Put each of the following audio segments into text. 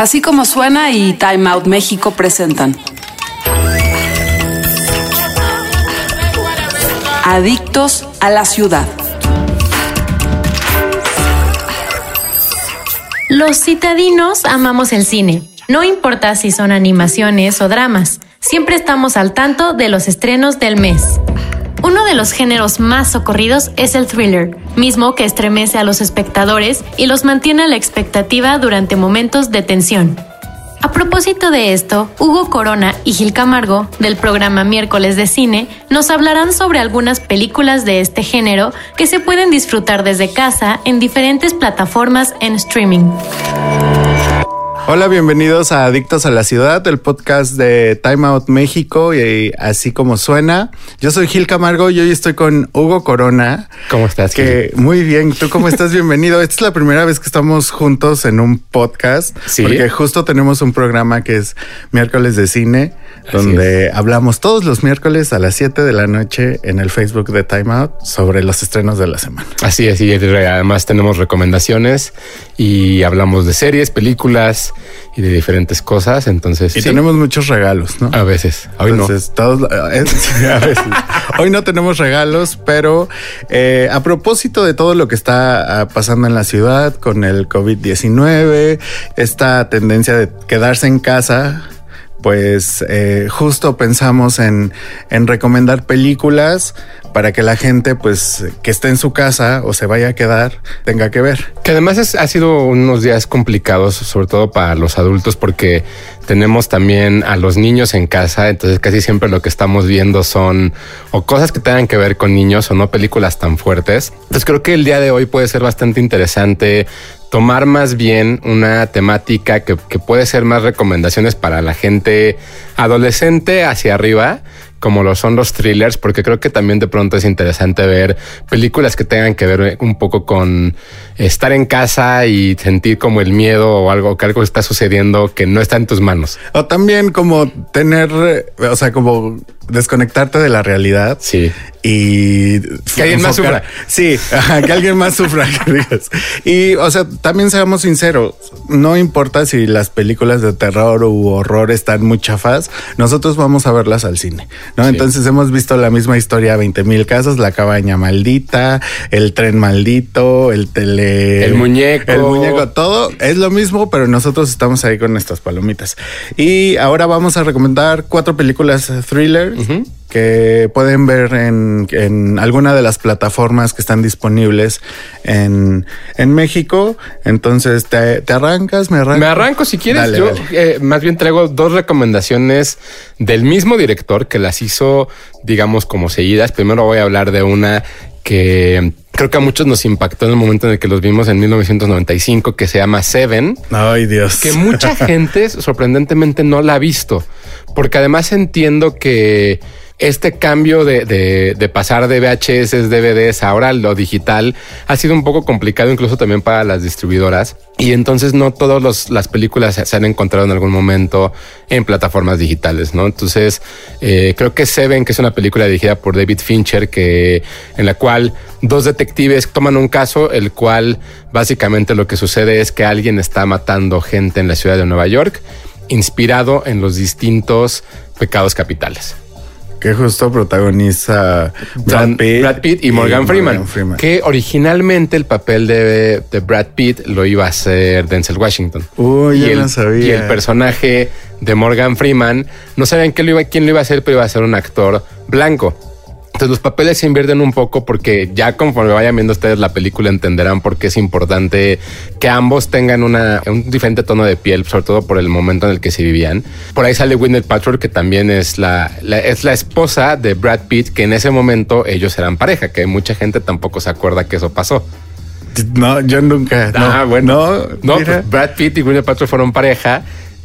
Así como suena y Time Out México presentan. Adictos a la ciudad. Los citadinos amamos el cine. No importa si son animaciones o dramas, siempre estamos al tanto de los estrenos del mes. Uno de los géneros más socorridos es el thriller, mismo que estremece a los espectadores y los mantiene a la expectativa durante momentos de tensión. A propósito de esto, Hugo Corona y Gil Camargo, del programa Miércoles de Cine, nos hablarán sobre algunas películas de este género que se pueden disfrutar desde casa en diferentes plataformas en streaming. Hola, bienvenidos a Adictos a la Ciudad, el podcast de Time Out México y así como suena. Yo soy Gil Camargo y hoy estoy con Hugo Corona. ¿Cómo estás? Que muy bien. ¿Tú cómo estás? Bienvenido. Esta es la primera vez que estamos juntos en un podcast. Sí. Porque justo tenemos un programa que es Miércoles de Cine, donde hablamos todos los miércoles a las 7 de la noche en el Facebook de Time Out sobre los estrenos de la semana. Así es, y además tenemos recomendaciones y hablamos de series, películas y de diferentes cosas. Entonces, Y sí, tenemos muchos regalos, ¿no? a veces. Hoy Entonces, todos, eh, a veces. Hoy no tenemos regalos, pero eh, a propósito de todo lo que está ah, pasando en la ciudad con el COVID-19, esta tendencia de quedarse en casa, pues eh, justo pensamos en, en recomendar películas para que la gente, pues, que esté en su casa o se vaya a quedar, tenga que ver. Que además ha sido unos días complicados, sobre todo para los adultos, porque tenemos también a los niños en casa. Entonces, casi siempre lo que estamos viendo son o cosas que tengan que ver con niños o no películas tan fuertes. Entonces, creo que el día de hoy puede ser bastante interesante tomar más bien una temática que, que puede ser más recomendaciones para la gente adolescente hacia arriba, como lo son los thrillers, porque creo que también de pronto es interesante ver películas que tengan que ver un poco con estar en casa y sentir como el miedo o algo, que algo está sucediendo que no está en tus manos. O también como tener, eh, o sea, como desconectarte de la realidad. Sí. Y Que alguien más sufra. Sí, que alguien más sufra. Y, o sea, también seamos sinceros, no importa si las películas de terror u horror están muy chafas, nosotros vamos a verlas al cine, ¿no? Sí. Entonces hemos visto la misma historia 20 mil casos, la cabaña maldita, el tren maldito, el tele... El muñeco. El muñeco, todo es lo mismo, pero nosotros estamos ahí con nuestras palomitas. Y ahora vamos a recomendar cuatro películas thrillers que pueden ver en, en alguna de las plataformas que están disponibles en, en México. Entonces, ¿te, te arrancas? ¿Me arranco? Me arranco si quieres. Dale, Yo dale. eh, más bien traigo dos recomendaciones del mismo director que las hizo, digamos, como seguidas. Primero voy a hablar de una que creo que a muchos nos impactó en el momento en el que los vimos en 1995, que se llama Seven. Ay, Dios. que mucha gente sorprendentemente no la ha visto, porque además entiendo que este cambio de, de- de pasar de VHS, DVDs, ahora lo digital, ha sido un poco complicado incluso también para las distribuidoras. Y entonces no todas las películas se, se han encontrado en algún momento en plataformas digitales, ¿no? Entonces, eh, creo que Seven, que es una película dirigida por David Fincher, que en la cual dos detectives toman un caso, el cual básicamente lo que sucede es que alguien está matando gente en la ciudad de Nueva York, inspirado en los distintos pecados capitales. Que justo protagoniza Brad Pitt, Brad Pitt y Morgan, Freeman, que originalmente el papel de, de Brad Pitt lo iba a hacer Denzel Washington. Uy, y el, no sabía. Y el personaje de Morgan Freeman, no sabían quién lo, iba, quién lo iba a hacer, pero iba a ser un actor blanco. Entonces los papeles se invierten un poco porque ya conforme vayan viendo ustedes la película entenderán por qué es importante que ambos tengan una, un diferente tono de piel, sobre todo por el momento en el que se vivían. Por ahí sale Gwyneth Paltrow, que también es la, la- es la esposa de Brad Pitt, que en ese momento ellos eran pareja, que mucha gente tampoco se acuerda que eso pasó. No, yo nunca. Ah, no, bueno. No, pues Brad Pitt y Gwyneth Paltrow fueron pareja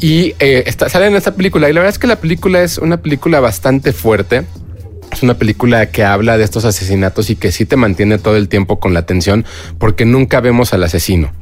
y eh, está, salen en esta película. Y la verdad es que la película es una película bastante fuerte. Es una película que habla de estos asesinatos y que sí te mantiene todo el tiempo con la atención porque nunca vemos al asesino.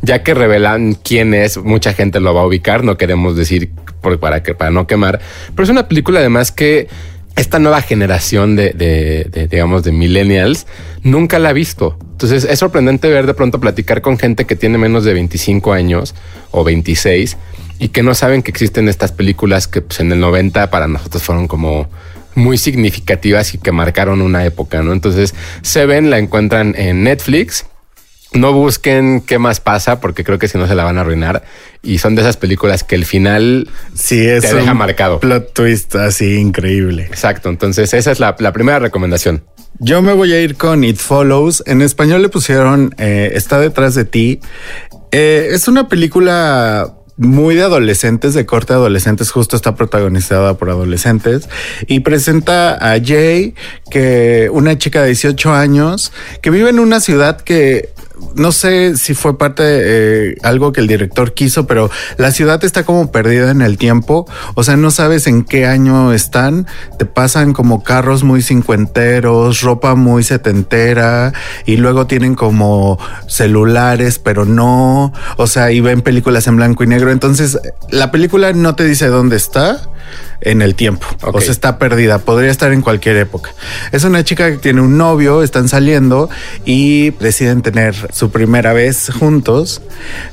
Ya que revelan quién es, mucha gente lo va a ubicar, no queremos decir para, que, para no quemar, pero es una película además que esta nueva generación de, digamos, de millennials nunca la ha visto. Entonces es sorprendente ver de pronto platicar con gente que tiene menos de 25 años o 26 y que no saben que existen estas películas que pues, en el 90 para nosotros fueron como muy significativas y que marcaron una época, ¿no? Entonces Seven la encuentran en Netflix no busquen qué más pasa, porque creo que si no se la van a arruinar. Y son de esas películas que el final sí, es te deja marcado. Plot twist así increíble. Exacto. Entonces, esa es la, primera recomendación. Yo me voy a ir con It Follows. En español le pusieron eh, Está detrás de ti. Eh, es una película muy de adolescentes, de corte de adolescentes, justo está protagonizada por adolescentes y presenta a Jay, que una chica de 18 años que vive en una ciudad que no sé si fue parte de eh, algo que el director quiso, pero la ciudad está como perdida en el tiempo. O sea, no sabes en qué año están. Te pasan como carros muy cincuenteros, ropa muy setentera y luego tienen como celulares, pero no. O sea, y ven películas en blanco y negro. Entonces, la película no te dice dónde está en el tiempo. O sea, está perdida. Podría estar en cualquier época. Es una chica que tiene un novio, están saliendo y deciden tener su primera vez juntos,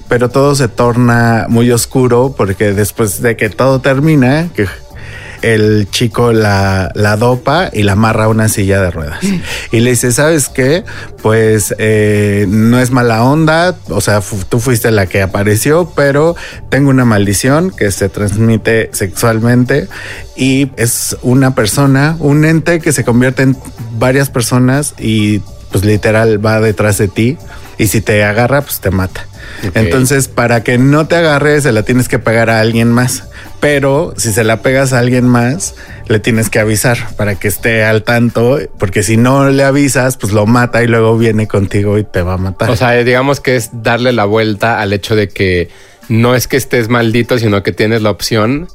pero todo se torna muy oscuro porque después de que todo termina, que el chico la, la dopa y la amarra a una silla de ruedas. Y le dice, ¿sabes qué? Pues eh, no es mala onda, o sea, tú fuiste la que apareció, pero tengo una maldición que se transmite sexualmente y es una persona, un ente que se convierte en varias personas y pues literal va detrás de ti y si te agarra, pues te mata. Entonces, para que no te agarre, se la tienes que pegar a alguien más. Pero si se la pegas a alguien más, le tienes que avisar para que esté al tanto, porque si no le avisas, pues lo mata y luego viene contigo y te va a matar. O sea, digamos que es darle la vuelta al hecho de que no es que estés maldito, sino que tienes la opción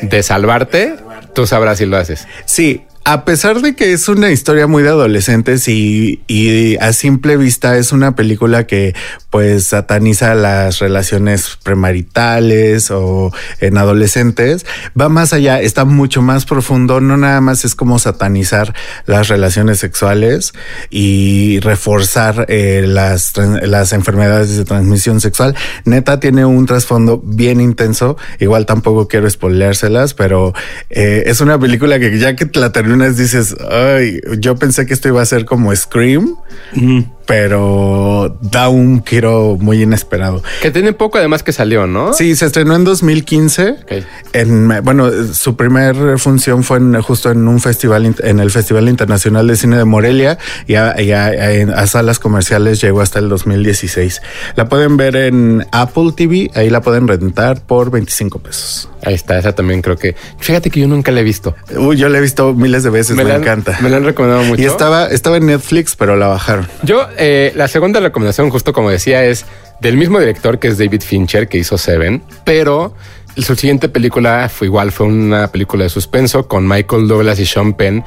de salvarte. Tú sabrás si lo haces. Sí, a pesar de que es una historia muy de adolescentes y, a simple vista es una película que pues sataniza las relaciones premaritales o en adolescentes, va más allá, está mucho más profundo, no nada más es como satanizar las relaciones sexuales y reforzar eh, las, las enfermedades de transmisión sexual. Neta tiene un trasfondo bien intenso, igual tampoco quiero spoileárselas, pero eh, es una película que ya que la terminas dices, ay, yo pensé que esto iba a ser como Scream, pero da un giro muy inesperado. Que tiene poco además que salió, ¿no? Sí, se estrenó en 2015. En, bueno, su primer función fue justo en un festival, en el Festival Internacional de Cine de Morelia y a, salas comerciales llegó hasta el 2016. La pueden ver en Apple TV, ahí la pueden rentar por 25 pesos. Ahí está, esa también creo que. Fíjate que yo nunca la he visto. Uy, yo la he visto miles de veces, me, encanta. Me la han recomendado mucho. Y estaba, estaba en Netflix, pero la bajaron. Yo, eh, la segunda recomendación, justo como decía, es del mismo director que es David Fincher, que hizo Seven, pero su siguiente película fue igual, fue una película de suspenso con Michael Douglas y Sean Penn,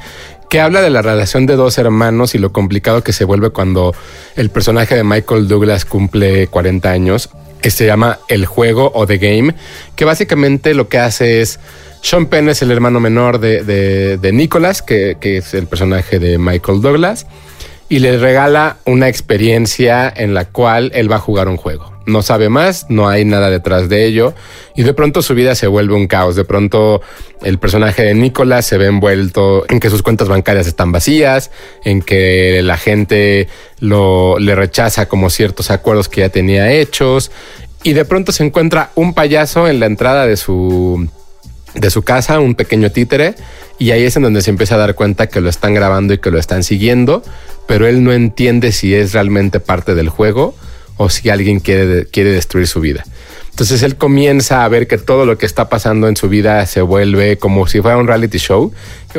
que habla de la relación de dos hermanos y lo complicado que se vuelve cuando el personaje de Michael Douglas cumple 40 años que se llama El Juego o The Game, que básicamente lo que hace es... Sean Penn es el hermano menor de, de, Nicholas, que, que, es el personaje de Michael Douglas, y le regala una experiencia en la cual él va a jugar un juego. No sabe más, no hay nada detrás de ello, y de pronto su vida se vuelve un caos. De pronto el personaje de Nicholas se ve envuelto en que sus cuentas bancarias están vacías, en que la gente lo, le rechaza como ciertos acuerdos que ya tenía hechos y de pronto se encuentra un payaso en la entrada de su de su casa, un pequeño títere, y ahí es en donde se empieza a dar cuenta que lo están grabando y que lo están siguiendo, pero él no entiende si es realmente parte del juego o si alguien quiere, quiere destruir su vida. Entonces él comienza a ver que todo lo que está pasando en su vida se vuelve como si fuera un reality show,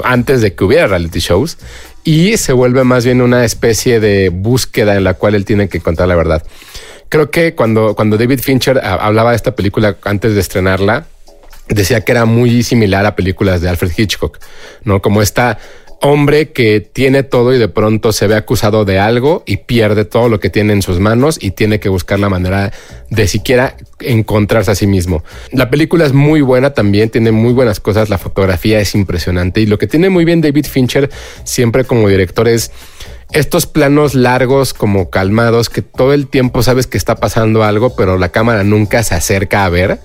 antes de que hubiera reality shows, y se vuelve más bien una especie de búsqueda en la cual él tiene que contar la verdad. Creo que cuando, cuando David Fincher hablaba de esta película antes de estrenarla, decía que era muy similar a películas de Alfred Hitchcock, ¿no? Como esta hombre que tiene todo y de pronto se ve acusado de algo y pierde todo lo que tiene en sus manos y tiene que buscar la manera de siquiera encontrarse a sí mismo. La película es muy buena también, tiene muy buenas cosas, la fotografía es impresionante y lo que tiene muy bien David Fincher siempre como director es estos planos largos como calmados que todo el tiempo sabes que está pasando algo, pero la cámara nunca se acerca a ver.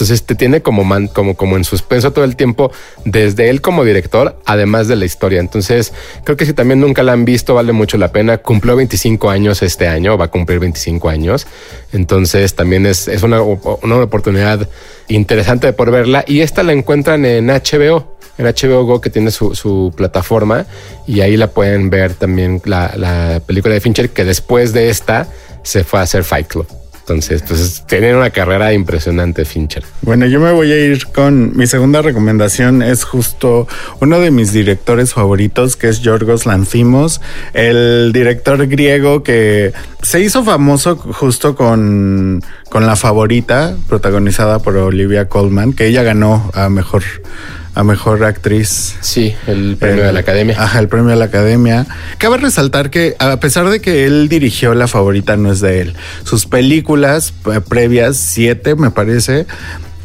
Entonces te tiene como, como, como en suspenso todo el tiempo desde él como director, además de la historia. Entonces creo que si también nunca la han visto, vale mucho la pena. Cumplió 25 años este año, va a cumplir 25 años. Entonces también es, una, oportunidad interesante por verla. Y esta la encuentran en HBO en HBO Go que tiene su, plataforma y ahí la pueden ver también la, película de Fincher que después de esta se fue a hacer Fight Club. Entonces, pues una carrera impresionante Fincher. Bueno, yo me voy a ir con mi segunda recomendación. Es justo uno de mis directores favoritos, que es Yorgos Lanthimos, el director griego que se hizo famoso justo con, con La Favorita, protagonizada por Olivia Colman, que ella ganó a mejor a mejor actriz. Sí, el premio de la Academia. Ajá, el premio de la Academia. Cabe resaltar que a pesar de que él dirigió La Favorita, no es de él. Sus películas eh, previas, siete me parece,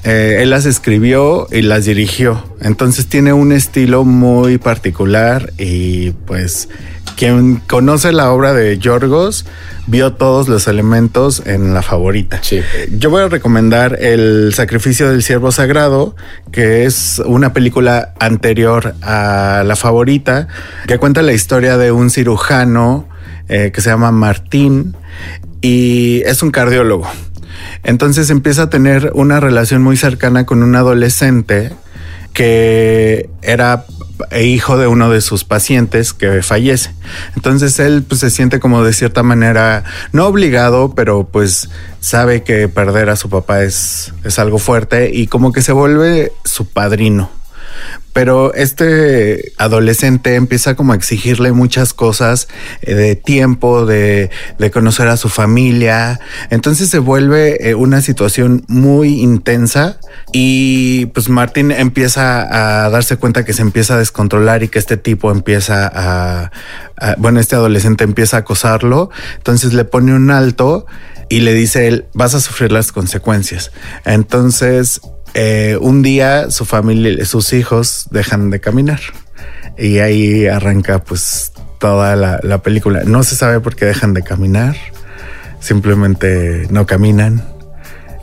eh, él las escribió y las dirigió. Entonces tiene un estilo muy particular y pues quien conoce la obra de Yorgos vio todos los elementos en la favorita. Sí. Yo voy a recomendar El sacrificio del siervo sagrado, que es una película anterior a la favorita, que cuenta la historia de un cirujano eh, que se llama Martín y es un cardiólogo. Entonces empieza a tener una relación muy cercana con un adolescente que era hijo de uno de sus pacientes que fallece. Entonces él pues, se siente como de cierta manera, no obligado, pero pues sabe que perder a su papá es, es algo fuerte y como que se vuelve su padrino. Pero este adolescente empieza como a exigirle muchas cosas eh, de tiempo, de, conocer a su familia. Entonces se vuelve eh, una situación muy intensa y pues Martín empieza a darse cuenta que se empieza a descontrolar y que este tipo empieza a, a bueno, este adolescente empieza a acosarlo. Entonces le pone un alto y le dice él, vas a sufrir las consecuencias. Entonces eh, un día su familia, sus hijos dejan de caminar y ahí arranca pues toda la, la película. No se sabe por qué dejan de caminar, simplemente no caminan.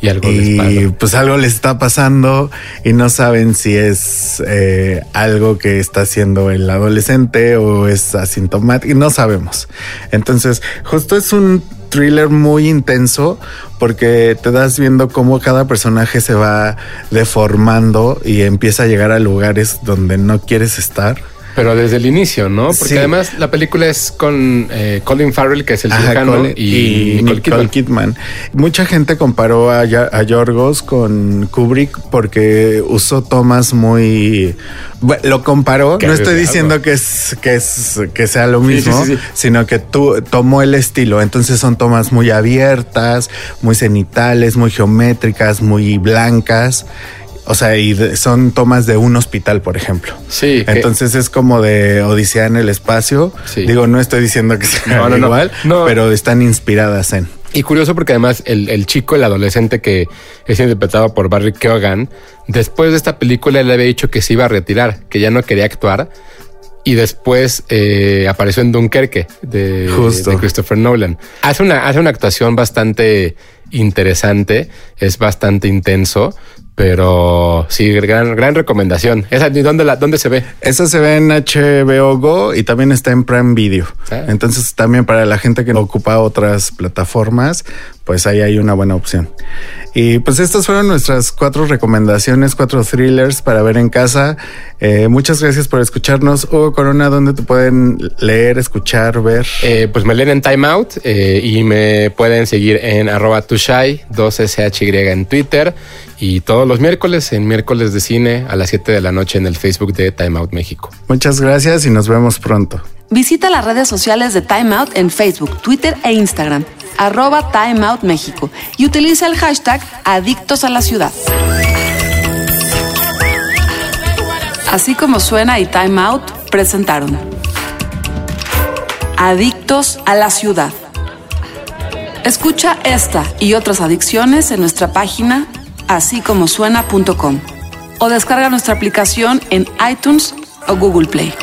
Y algo y les pasa. pues algo les está pasando y no saben si es eh, algo que está haciendo el adolescente o es asintomático, no sabemos. Entonces, justo es un thriller muy intenso porque te das viendo cómo cada personaje se va deformando y empieza a llegar a lugares donde no quieres estar. Pero desde el inicio, ¿no? Porque Sí. además la película es con eh, Colin Farrell, que es el cirujano, Cole- y, Nicole Kidman. Mucha gente comparó a, a Yorgos con Kubrick porque usó tomas muy. Bueno, lo comparó. Qué no estoy diciendo que es que es que sea lo mismo, sí, sí. sino que tú tomó el estilo. Entonces son tomas muy abiertas, muy cenitales, muy geométricas, muy blancas. O sea, y son tomas de un hospital, por ejemplo. Sí, que- Entonces es como de Odisea en el espacio. Sí. Digo, no estoy diciendo que sea No, no, igual, No. pero están inspiradas en. Y curioso porque además el, el chico, el adolescente que es interpretado por Barry Keoghan, después de esta película él le había dicho que se iba a retirar, que ya no quería actuar. Y después eh, apareció en Dunkerque de, Justo. de Christopher Nolan. Hace una, hace una actuación bastante interesante, es bastante intenso, pero sí, gran, gran recomendación. Esa, ¿y ¿dónde, la, ¿Dónde se ve? Esa se ve en HBO Go y también está en Prime Video. Ah. Entonces también para la gente que no ocupa otras plataformas, pues ahí hay una buena opción. Y pues estas fueron nuestras cuatro recomendaciones, cuatro thrillers para ver en casa. Eh, muchas gracias por escucharnos. Hugo Corona, ¿dónde te pueden leer, escuchar, ver? Eh, pues me leen en Time Out eh, y me pueden seguir en arroba tushai, 2SHY en Twitter y todos los miércoles en miércoles de cine a las 7 de la noche en el Facebook de Time Out México. Muchas gracias y nos vemos pronto. Visita las redes sociales de Time Out en Facebook, Twitter e Instagram, arroba Time México, y utiliza el hashtag Adictos a la Ciudad. Así como suena y Time Out, presentaron Adictos a la ciudad. Escucha esta y otras adicciones en nuestra página así como suena.com o descarga nuestra aplicación en iTunes o Google Play.